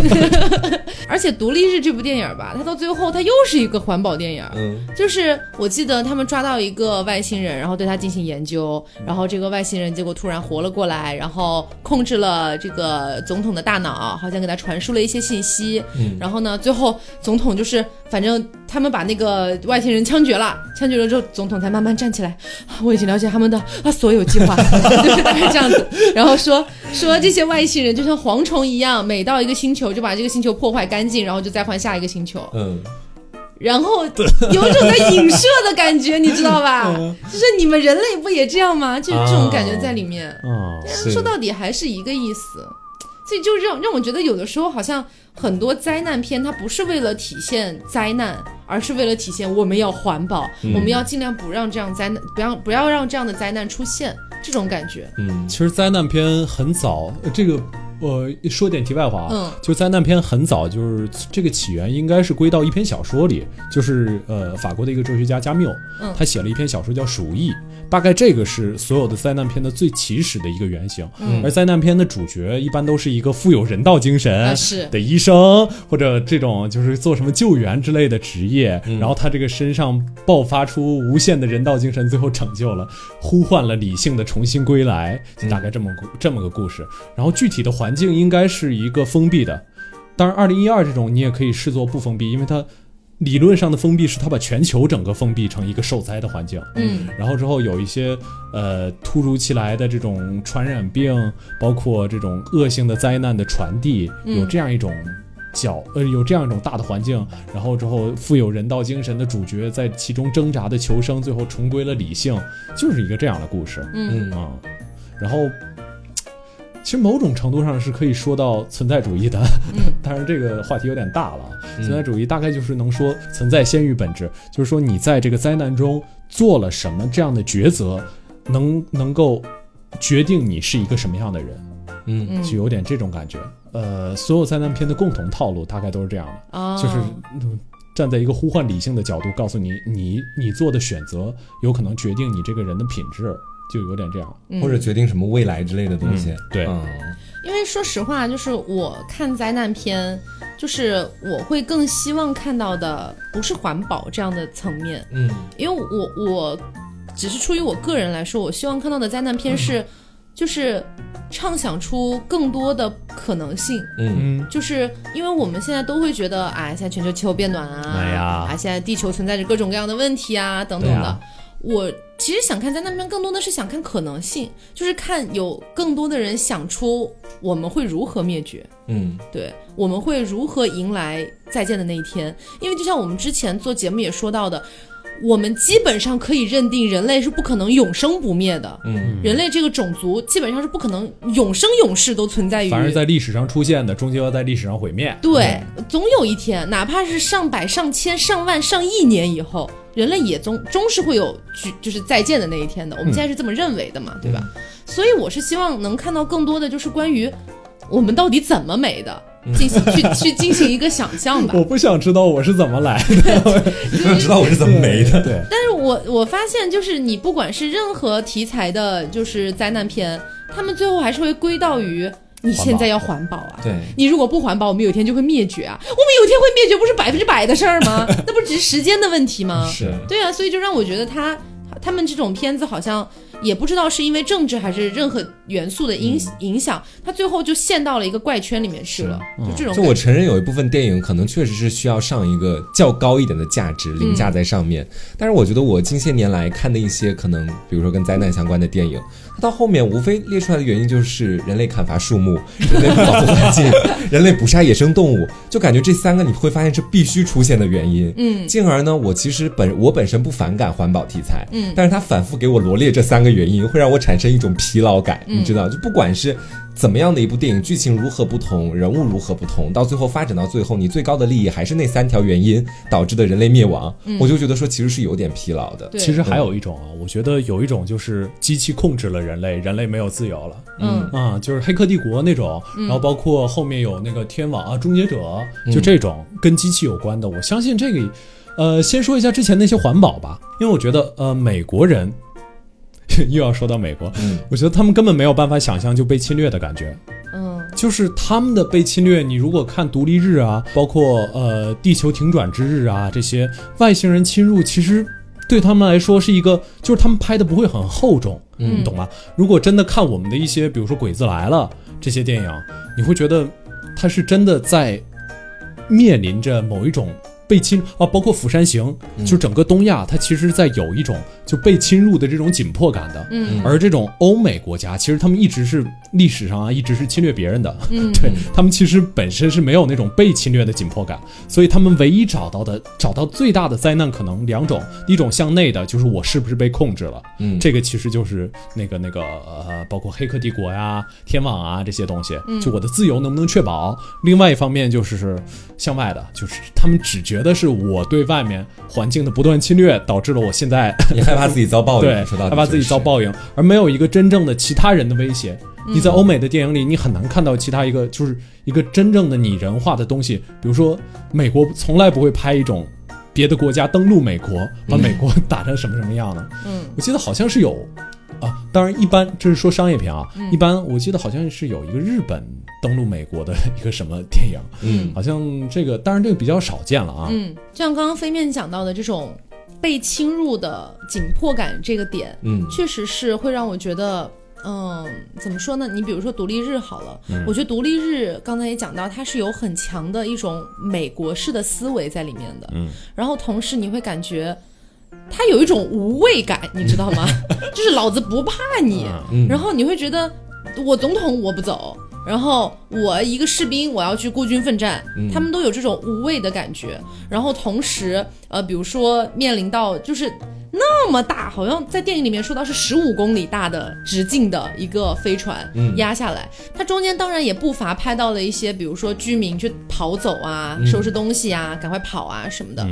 S2: 而且《独立日》这部电影吧，它到最后它又是一个环保电影。
S3: 嗯，
S2: 就是我记得他们抓到一个外星人，然后对他进行研究，然后这个外星人结果突然活了过来，然后控制了这个总统的大脑，好像给他传输了一些信息。
S3: 嗯
S2: 然后呢，最后总统就是反正他们把那个外星人枪决了，枪决了之后，总统才慢慢站起来，啊我已经了解他们的啊所有计划，就是大概这样子。然后说说这些外星人就像蝗虫一样，每到一个星球就把这个星球破坏干净，然后就再换下一个星球。
S3: 嗯，
S2: 然后有一种在影射的感觉，你知道吧？
S1: 嗯
S2: 就是你们人类不也这样吗？就是这种感觉在里面。
S3: 嗯，
S2: 说到底还是一个意思，所以就让让我觉得有的时候好像很多灾难片，它不是为了体现灾难，而是为了体现我们要环保，
S3: 嗯
S2: 我们要尽量不让这样灾难，不要不要让这样的灾难出现，这种感觉。
S3: 嗯
S1: 其实灾难片很早，呃这个呃说点题外话啊，
S2: 嗯。
S1: 就灾难片很早，就是这个起源应该是归到一篇小说里，就是呃法国的一个哲学家加缪，
S2: 嗯。
S1: 他写了一篇小说叫《鼠疫》，大概这个是所有的灾难片的最起始的一个原型。
S2: 嗯。
S1: 而灾难片的主角一般都是一个富有人道精神的医生，或者这种就是做什么救援之类的职业，
S3: 嗯。
S1: 然后他这个身上爆发出无限的人道精神，最后拯救了，呼唤了理性的重新归来，就大概这么故这么个故事。然后具体的环境应该是一个封闭的，当然二零一二这种你也可以视作不封闭，因为它理论上的封闭是它把全球整个封闭成一个受灾的环境。
S2: 嗯
S1: 然后之后有一些呃突如其来的这种传染病，包括这种恶性的灾难的传递，
S2: 嗯
S1: 有这样一种角呃有这样一种大的环境，然后之后富有人道精神的主角在其中挣扎的求生，最后重归了理性，就是一个这样的故事
S2: 嗯
S3: 嗯
S1: 啊、然后。其实某种程度上是可以说到存在主义的，
S2: 嗯。
S1: 当然这个话题有点大了存在主义大概就是能说存在先于本质，就是说你在这个灾难中做了什么这样的抉择，能能够决定你是一个什么样的人，
S3: 嗯。
S2: 嗯
S1: 就有点这种感觉。呃，所有灾难片的共同套路大概都是这样的，
S2: 啊，
S1: 就是嗯站在一个呼唤理性的角度，告诉你你你做的选择有可能决定你这个人的品质，就有点这样。
S2: 嗯
S3: 或者决定什么未来之类的东西。
S1: 嗯。对。
S3: 嗯。
S2: 因为说实话，就是我看灾难片，就是我会更希望看到的不是环保这样的层面，
S3: 嗯。
S2: 因为我我只是出于我个人来说，我希望看到的灾难片是，就是畅想出更多的可能性。
S3: 嗯。
S1: 嗯。
S2: 就是因为我们现在都会觉得，哎，现在全球气候变暖啊，
S1: 哎呀。
S2: 啊，现在地球存在着各种各样的问题啊，等等的。
S1: 啊。
S2: 我其实想看灾难片，更多的是想看可能性，就是看有更多的人想出我们会如何灭绝。
S3: 嗯
S2: 对，我们会如何迎来再见的那一天？因为就像我们之前做节目也说到的，我们基本上可以认定人类是不可能永生不灭的。
S3: 嗯
S2: 人类这个种族基本上是不可能永生永世都存在于。
S1: 凡是在历史上出现的，终究要在历史上毁灭。
S2: 对，总有一天，哪怕是上百、上千、上万、上亿年以后，人类也终终是会有举就是再见的那一天的。我们现在是这么认为的嘛，对吧？所以我是希望能看到更多的就是关于我们到底怎么美的，进行去去进行一个想象吧。
S1: 我不想知道我是怎么来的。
S3: 你不知道我是怎么没的。
S1: 对，
S2: 但是我我发现，就是你不管是任何题材的，就是灾难片，他们最后还是会归到于你现在要环保啊。
S3: 对，
S2: 你如果不环保，我们有一天就会灭绝啊！我们有一天会灭绝，不是百分之百的事儿吗？那不只是时间的问题吗？
S3: 是
S2: 对啊，所以就让我觉得他他们这种片子好像也不知道是因为政治还是任何元素的影、影响，他最后就陷到了一个怪圈里面去了，就这种
S3: 就我承认有一部分电影可能确实是需要上一个较高一点的价值凌驾在上面，但是我觉得我近些年来看的一些可能，比如说跟灾难相关的电影，它到后面无非列出来的原因就是人类砍伐树木、人类不保护环境、人类捕杀野生动物，就感觉这三个你会发现是必须出现的原因。
S2: 嗯
S3: 进而呢，我其实本我本身不反感环保题材，
S2: 嗯
S3: 但是他反复给我罗列这三个原因，会让我产生一种疲劳感，
S2: 嗯
S3: 你知道，就不管是。怎么样的一部电影，剧情如何不同，人物如何不同，到最后发展到最后，你最高的利益还是那三条原因导致的人类灭亡，我就觉得说其实是有点疲劳的。
S2: 对
S1: 其实还有一种啊，我觉得有一种就是机器控制了人类，人类没有自由了。
S2: 嗯
S1: 啊，就是《黑客帝国》那种，然后包括后面有那个天网啊、终结者，就这种跟机器有关的。我相信这个，呃，先说一下之前那些环保吧，因为我觉得呃，美国人 又要说到美国，
S3: 嗯
S1: 我觉得他们根本没有办法想象就被侵略的感觉。
S2: 嗯
S1: 就是他们的被侵略。你如果看独立日啊，包括呃地球停转之日啊这些外星人侵入，其实对他们来说是一个，就是他们拍的不会很厚重，
S3: 嗯
S1: 你懂吗？如果真的看我们的一些，比如说《鬼子来了》这些电影，你会觉得他是真的在面临着某一种被侵啊，包括《釜山行》，就整个东亚，它其实在有一种就被侵入的这种紧迫感的。
S2: 嗯。
S1: 而这种欧美国家，其实他们一直是历史上啊，一直是侵略别人的，
S2: 嗯。
S1: 对他们其实本身是没有那种被侵略的紧迫感，所以他们唯一找到的找到最大的灾难可能两种，一种向内的，就是我是不是被控制了，
S3: 嗯。
S1: 这个其实就是那个那个呃，包括《黑客帝国》呀、天网啊这些东西，就我的自由能不能确保？另外一方面就是向外的，就是他们只觉得是我对外面环境的不断侵略，导致了我现在
S3: 你害怕自己遭报应，说到底
S1: 害怕自己遭报应，而没有一个真正的其他人的威胁。你在欧美的电影里，你很难看到其他一个就是一个真正的拟人化的东西。比如说，美国从来不会拍一种别的国家登陆美国，把美国打成什么什么样的。
S2: 嗯
S1: 我记得好像是有啊，当然一般这是说商业片啊，一般我记得好像是有一个日本登陆美国的一个什么电影，
S3: 嗯
S1: 好像这个当然这个比较少见了啊。
S2: 嗯，就像刚刚飞面讲到的这种被侵入的紧迫感这个点，
S3: 嗯
S2: 确实是会让我觉得。嗯，怎么说呢？你比如说独立日好了，我觉得独立日刚才也讲到，它是有很强的一种美国式的思维在里面的。
S1: 嗯，
S2: 然后同时你会感觉它有一种无畏感，你知道吗？就是老子不怕你，
S3: 嗯
S2: 然后你会觉得我总统我不走，然后我一个士兵我要去孤军奋战，他们都有这种无畏的感觉。然后同时，呃，比如说面临到就是那么大，好像在电影里面说到是十五公里大的直径的一个飞船压下来，它中间当然也不乏拍到了一些，比如说居民去逃走啊、收拾东西啊、赶快跑啊什么的，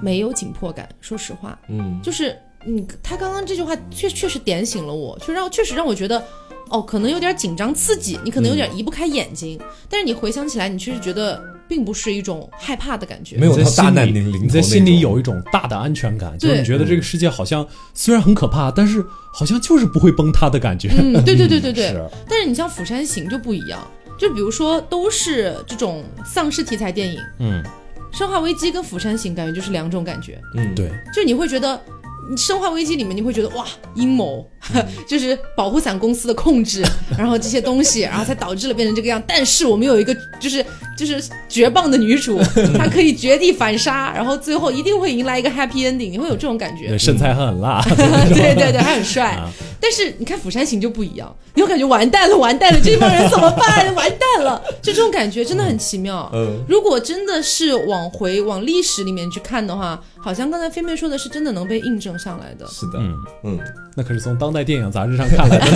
S2: 没有紧迫感。说实话，
S3: 嗯。
S2: 就是你他刚刚这句话确确实点醒了我，就让确实让我觉得，哦，可能有点紧张刺激，你可能有点移不开眼睛，但是你回想起来，你确实觉得并不是一种害怕的感觉。
S3: 没有
S1: 你在
S3: 到大难临临头
S1: 你在心里有一种大的安全感，就是你觉得这个世界好像虽然很可怕，但是好像就是不会崩塌的感觉。
S2: 嗯，对对对对对。
S1: 是
S2: 但是你像《釜山行》就不一样，就比如说都是这种丧尸题材电影，
S1: 嗯，《
S2: 生化危机》跟《釜山行》感觉就是两种感觉，
S3: 嗯
S1: 对，
S2: 就你会觉得。你生化危机里面你会觉得哇阴谋，就是保护伞公司的控制，然后这些东西，然后才导致了变成这个样。但是我们有一个就是就是绝棒的女主，她可以绝地反杀，然后最后一定会迎来一个 happy ending，你会有这种感觉
S1: 对，。身材还很辣，
S2: 对 对对，还很帅
S1: 啊。
S2: 但是你看《釜山行》就不一样，你会感觉完蛋了，完蛋了，这帮人怎么办？完蛋了，就这种感觉真的很奇妙。
S3: 嗯
S2: 如果真的是往回往历史里面去看的话，好像刚才飞妹说的是真的能被印证上来的。
S3: 是的，
S1: 嗯
S3: 嗯
S1: 那可是从当代电影杂志上看来的。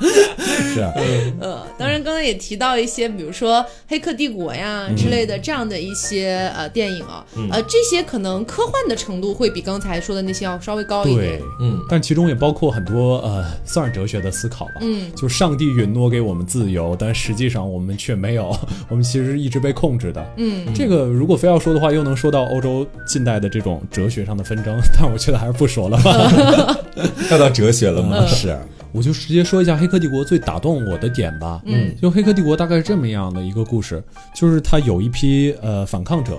S1: 是啊，
S2: 呃，当然刚才也提到一些，比如说《黑客帝国》呀之类的这样的一些呃电影啊，呃，这些可能科幻的程度会比刚才说的那些要稍微高一点
S1: 对。，
S3: 嗯
S1: 但其中也包括很多呃，算是哲学的思考吧。
S2: 嗯，
S1: 就上帝允诺给我们自由，但实际上我们却没有，我们其实一直被控制的。
S2: 嗯，
S1: 这个如果非要说的话，又能说到欧洲近代的这种哲学上的纷争，但我觉得还是不说了吧。
S3: 要到哲学了吗？
S1: 是，我就直接说一下《黑客帝国》最打动我的点吧。
S2: 嗯，
S1: 就《黑客帝国》大概是这么样的一个故事，就是他有一批呃反抗者，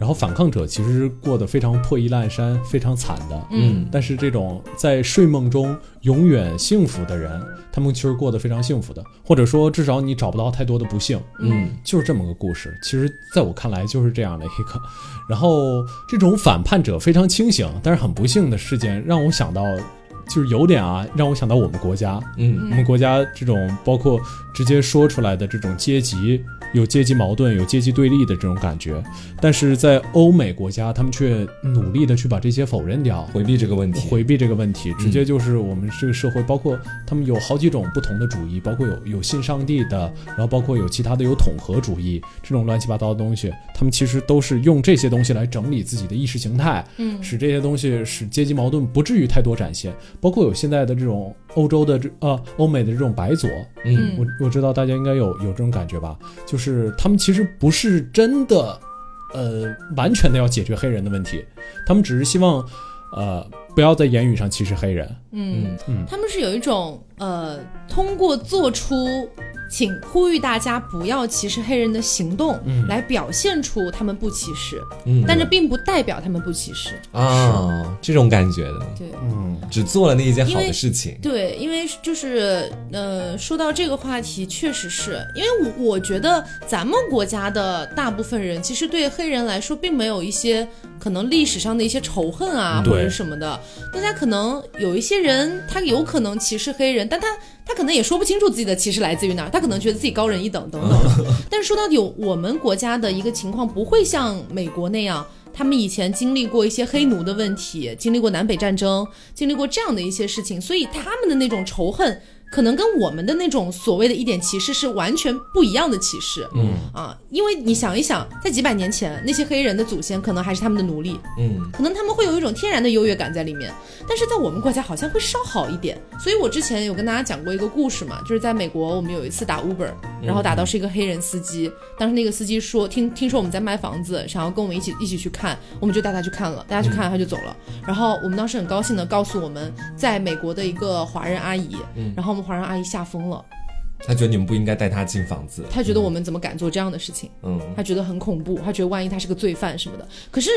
S1: 然后反抗者其实过得非常破衣烂衫、非常惨的。
S2: 嗯
S1: 但是这种在睡梦中永远幸福的人，他们其实过得非常幸福的，或者说至少你找不到太多的不幸。
S3: 嗯
S1: 就是这么个故事。其实在我看来就是这样的一个，然后这种反叛者非常清醒，但是很不幸的事件让我想到，就是有点啊，让我想到我们国家，
S3: 嗯。
S1: 我们国家这种包括直接说出来的这种阶级。有阶级矛盾、有阶级对立的这种感觉，但是在欧美国家，他们却努力的去把这些否认掉，
S3: 回避这个问题，
S1: 回避这个问题，直接就是我们这个社会，包括他们有好几种不同的主义，包括有有信上帝的，然后包括有其他的有统合主义这种乱七八糟的东西，他们其实都是用这些东西来整理自己的意识形态，
S2: 嗯。
S1: 使这些东西使阶级矛盾不至于太多展现，包括有现在的这种欧洲的这呃欧美的这种白左，
S3: 嗯。
S1: 我我知道大家应该有有这种感觉吧，就是他们其实不是真的，呃，完全的要解决黑人的问题，他们只是希望，呃，不要在言语上歧视黑人。
S2: 嗯。
S3: 嗯。
S1: 嗯
S2: 他们是有一种呃，通过做出请呼吁大家不要歧视黑人的行动，来表现出他们不歧视，
S3: 嗯
S2: 但这并不代表他们不歧视。
S3: 啊，这种感觉的，
S2: 对，
S1: 嗯，
S3: 只做了那一件好的事情。
S2: 对，因为就是呃，说到这个话题，确实是因为我我觉得咱们国家的大部分人其实对黑人来说，并没有一些可能历史上的一些仇恨啊，或者什么的。大家可能有一些人，他有可能歧视黑人，但他他可能也说不清楚自己的歧视来自于哪儿，他可能觉得自己高人一等等等。但是说到底，我们国家的一个情况不会像美国那样。他们以前经历过一些黑奴的问题，经历过南北战争，经历过这样的一些事情，所以他们的那种仇恨，可能跟我们的那种所谓的一点歧视是完全不一样的歧视。
S3: 嗯。
S2: 啊，因为你想一想，在几百年前，那些黑人的祖先可能还是他们的奴隶，
S3: 嗯。
S2: 可能他们会有一种天然的优越感在里面，但是在我们国家好像会稍好一点。所以我之前有跟大家讲过一个故事嘛，就是在美国，我们有一次打 Uber，然后打到是一个黑人司机，当时那个司机说听听说我们在卖房子，想要跟我们一起一起去看，我们就带他去看了，带他去看他就走了。然后我们当时很高兴的告诉我们在美国的一个华人阿姨，然后我们华人阿姨吓疯了，
S3: 他觉得你们不应该带他进房子。
S2: 她觉得我们怎么敢做这样的事情。
S3: 嗯
S2: 他觉得很恐怖，他觉得万一他是个罪犯什么的。可是，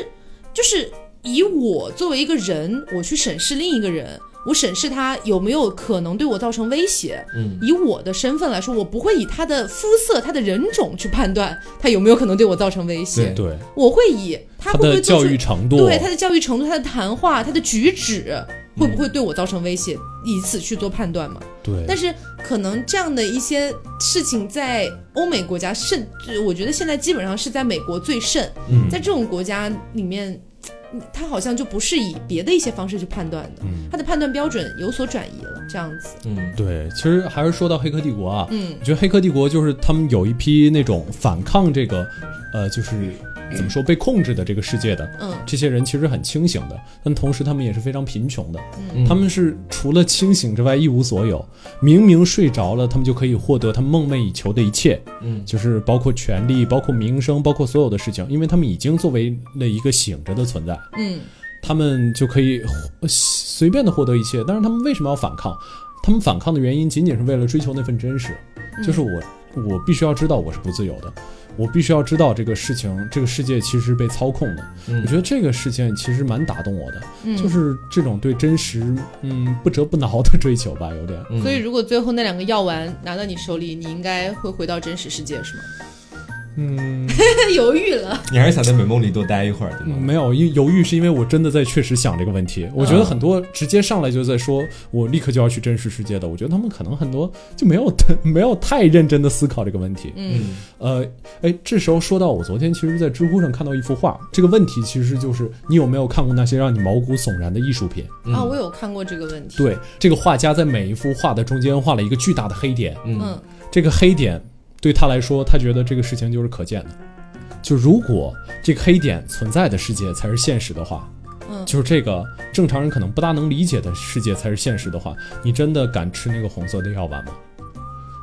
S2: 就是以我作为一个人，我去审视另一个人，我审视他有没有可能对我造成威胁。
S3: 嗯，
S2: 以我的身份来说，我不会以他的肤色、他的人种去判断他有没有可能对我造成威胁。
S3: 对
S1: 对，
S2: 我会以他会不会
S1: 教育程度，
S2: 对他的教育程度、他的谈话、他的举止会不会对我造成威胁，以此去做判断嘛？
S1: 对，
S2: 但是可能这样的一些事情在欧美国家甚，我觉得现在基本上是在美国最甚，
S1: 嗯
S2: 在这种国家里面。他好像就不是以别的一些方式去判断的，他的判断标准有所转移了，这样子。
S3: 嗯。
S1: 对，其实还是说到《黑客帝国》啊，
S2: 嗯。
S1: 我觉得《黑客帝国》就是他们有一批那种反抗这个，呃，就是怎么说被控制的这个世界的
S2: 嗯
S1: 这些人，其实很清醒的，但同时他们也是非常贫穷的。
S3: 嗯
S1: 他们是除了清醒之外一无所有，明明睡着了，他们就可以获得他们梦寐以求的一切，
S3: 嗯
S1: 就是包括权利、包括名声、包括所有的事情，因为他们已经作为了一个醒着的存在。
S2: 嗯
S1: 他们就可以呃随便的获得一切。但是他们为什么要反抗？他们反抗的原因仅仅是为了追求那份真实，就是我我必须要知道我是不自由的，我必须要知道这个事情，这个世界其实是被操控的。
S3: 嗯
S1: 我觉得这个事件其实蛮打动我的，
S2: 嗯，
S1: 就是这种对真实嗯不折不挠的追求吧，有点。
S3: 嗯
S2: 所以如果最后那两个药丸拿到你手里，你应该会回到真实世界，是吗？
S1: 嗯，
S2: 犹豫了。
S3: 你还是想在美梦里多待一会儿对吗？
S1: 没有，因犹豫是因为我真的在确实想这个问题。我觉得很多直接上来就在说我立刻就要去真实世界的，我觉得他们可能很多就没有 没有太认真的思考这个问题。
S2: 嗯
S1: 呃，哎，这时候说到我昨天其实，在知乎上看到一幅画，这个问题其实就是你有没有看过那些让你毛骨悚然的艺术品？
S3: 嗯
S2: 啊，我有看过这个问题。
S1: 对，这个画家在每一幅画的中间画了一个巨大的黑点，
S3: 嗯
S2: 嗯
S1: 这个黑点对他来说，他觉得这个事情就是可见的。就如果这个黑点存在的世界才是现实的话，
S2: 嗯
S1: 就是这个正常人可能不大能理解的世界才是现实的话，你真的敢吃那个红色的药丸吗？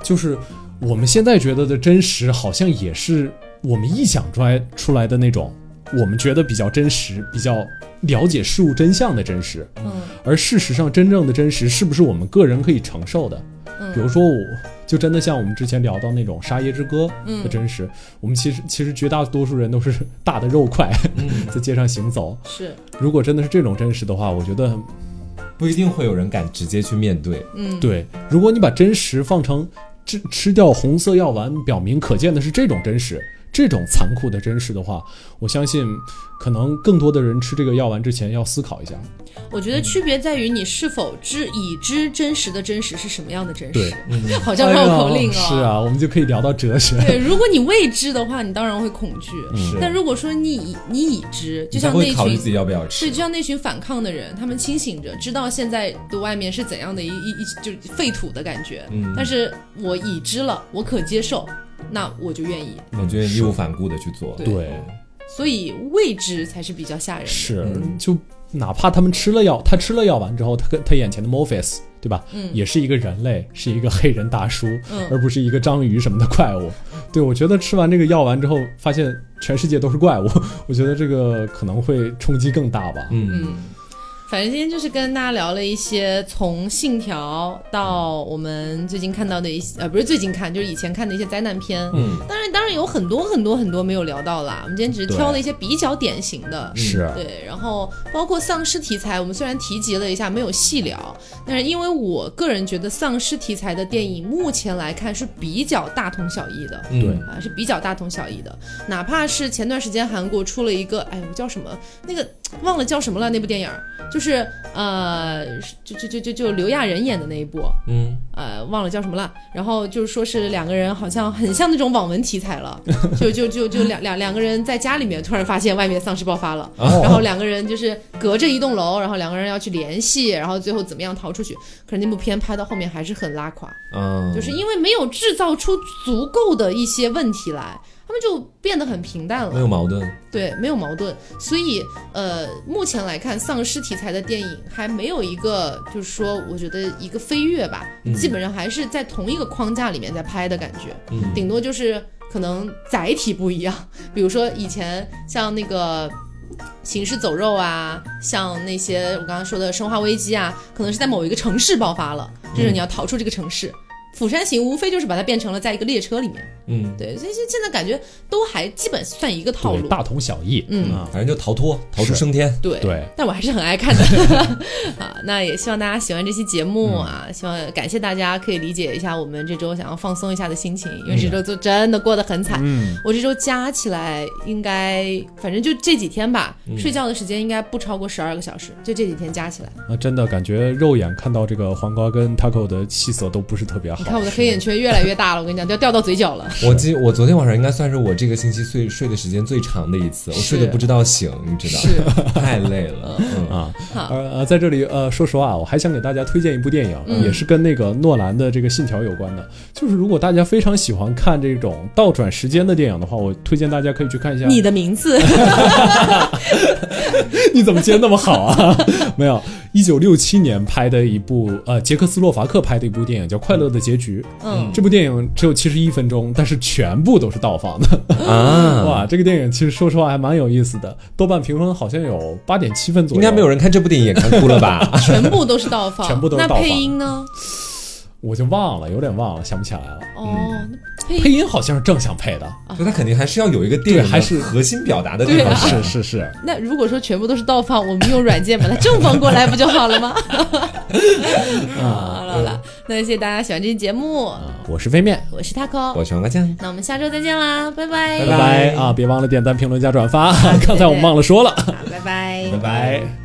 S1: 就是我们现在觉得的真实，好像也是我们臆想出来出来的那种，我们觉得比较真实、比较了解事物真相的真实。
S2: 嗯
S1: 而事实上，真正的真实是不是我们个人可以承受的？
S2: 嗯，
S1: 比如说我，就真的像我们之前聊到那种《沙耶之歌》
S2: 嗯
S1: 的真实，我们其实其实绝大多数人都是大的肉块
S3: 嗯，
S1: 在街上行走。
S2: 是
S1: 如果真的是这种真实的话，我觉得
S3: 不一定会有人敢直接去面对。
S2: 嗯
S1: 对。如果你把真实放成吃吃掉红色药丸，表明可见的是这种真实。这种残酷的真实的话，我相信，可能更多的人吃这个药丸之前要思考一下。
S2: 我觉得区别在于你是否知已知真实的真实是什么样的真实，
S3: 嗯，
S2: 好像绕口令哦。
S1: 哎是啊，我们就可以聊到哲学。
S2: 对，如果你未知的话，你当然会恐惧。
S3: 是
S2: 但如果说你已你已知，就像那群
S3: 会考虑自己要不要吃对，
S2: 就。像那群反抗的人，他们清醒着，知道现在的外面是怎样的一一一就是废土的感觉。
S3: 嗯
S2: 但是我已知了，我可接受，那我就愿意。
S3: 我愿意义无反顾的去做。
S2: 对
S1: 对，
S2: 所以未知才是比较吓人的。
S1: 是
S3: 嗯，
S1: 就哪怕他们吃了药，他吃了药完之后，他跟他眼前的 Morpheus，对吧？
S2: 嗯
S1: 也是一个人类，是一个黑人大叔，
S2: 嗯
S1: 而不是一个章鱼什么的怪物。对我觉得吃完这个药丸之后，发现全世界都是怪物，我觉得这个可能会冲击更大吧。
S3: 嗯，
S2: 嗯，反正今天就是跟大家聊了一些从《信条》到我们最近看到的一些，呃，不是最近看，就是以前看的一些灾难片。
S3: 嗯，
S2: 当然，当然有很多很多很多没有聊到啦。我们今天只是挑了一些比较典型的。
S1: 是
S2: 对，然后包括丧尸题材，我们虽然提及了一下，没有细聊，但是因为我个人觉得丧尸题材的电影目前来看是比较大同小异的。
S3: 嗯
S1: 对
S2: 啊，是比较大同小异的。哪怕是前段时间韩国出了一个，哎，我叫什么？那个忘了叫什么了，那部电影就是呃，就就就就就刘亚仁演的那一部，
S3: 嗯，
S2: 呃，忘了叫什么了。然后就是说是两个人好像很像那种网文题材了，就就就就两两两个人在家里面突然发现外面丧尸爆发了，
S3: 哦
S2: 然后两个人就是隔着一栋楼，然后两个人要去联系，然后最后怎么样逃出去。可是那部片拍到后面还是很拉垮，
S3: 嗯，
S2: 就是因为没有制造出足够的一些问题来，他们就变得很平淡了。
S3: 没有矛盾。
S2: 对，没有矛盾，所以呃，目前来看，丧尸题材的电影还没有一个，就是说，我觉得一个飞跃吧，基本上还是在同一个框架里面在拍的感觉，
S3: 嗯
S2: 顶多就是可能载体不一样，比如说以前像那个。行尸走肉啊，像那些我刚刚说的《生化危机》啊，可能是在某一个城市爆发了，就是你要逃出这个城市。釜山行无非就是把它变成了在一个列车里面，
S3: 嗯，
S2: 对，所以现现在感觉都还基本算一个套路。
S1: 大同小异。
S2: 嗯
S1: 啊，
S3: 反正就逃脱，逃出
S1: 是
S3: 升天。
S2: 对
S1: 对
S2: 但我还是很爱看的 啊。那也希望大家喜欢这期节目啊，希望感谢大家可以理解一下我们这周想要放松一下的心情，因为这周就真的过得很惨。
S1: 嗯，
S2: 我这周加起来应该，反正就这几天吧，睡觉的时间应该不超过十二个小时，就这几天加起来。
S1: 啊，真的感觉肉眼看到这个黄瓜跟 taco 的气色都不是特别好。
S2: 你看我的黑眼圈越来越大了，我跟你讲，都要掉到嘴角了。
S3: 我今我昨天晚上应该算是我这个星期睡睡的时间最长的一次，我睡得不知道醒，你知道，
S2: 是
S3: 太累了。嗯，
S1: 啊，
S2: 好
S1: 呃呃，在这里呃，说实话，我还想给大家推荐一部电影，
S2: 嗯
S1: 也是跟那个诺兰的这个《信条》有关的。就是如果大家非常喜欢看这种倒转时间的电影的话，我推荐大家可以去看一下。
S2: 你的名字，
S1: 你怎么接那么好啊？没有，一九六七年拍的一部呃捷克斯洛伐克拍的一部电影叫《快乐的结局》。
S2: 嗯，
S1: 这部电影只有七十一分钟，但是全部都是倒放的。
S3: 啊，
S1: 哇，这个电影其实说实话还蛮有意思的，豆瓣评分好像有八点七分左右。
S3: 应该没有人看这部电影也看哭了吧？
S2: 全部都是倒放，
S1: 全部都是倒放
S2: 那配音呢？
S1: 我就忘了，有点忘了，想不起来了。
S2: 哦，那配
S1: 配
S2: 音
S1: 音好像是正向配的，
S3: 所以他肯定还是要有一个电影
S1: 还是
S3: 核心表达的地方。
S1: 是是是。
S2: 那如果说全部都是倒放，我们用软件把它正放过来不就好了吗？啊，好了好了，那谢谢大家喜欢这期节目，
S1: 啊，我是飞面，
S2: 我是 taco，
S3: 我是王八酱，
S2: 那我们下周再见啦，拜拜，
S1: 拜拜。啊！别忘了点赞、评论、加转发，刚才我们忘了说了，
S2: 好，拜拜。
S1: 拜拜。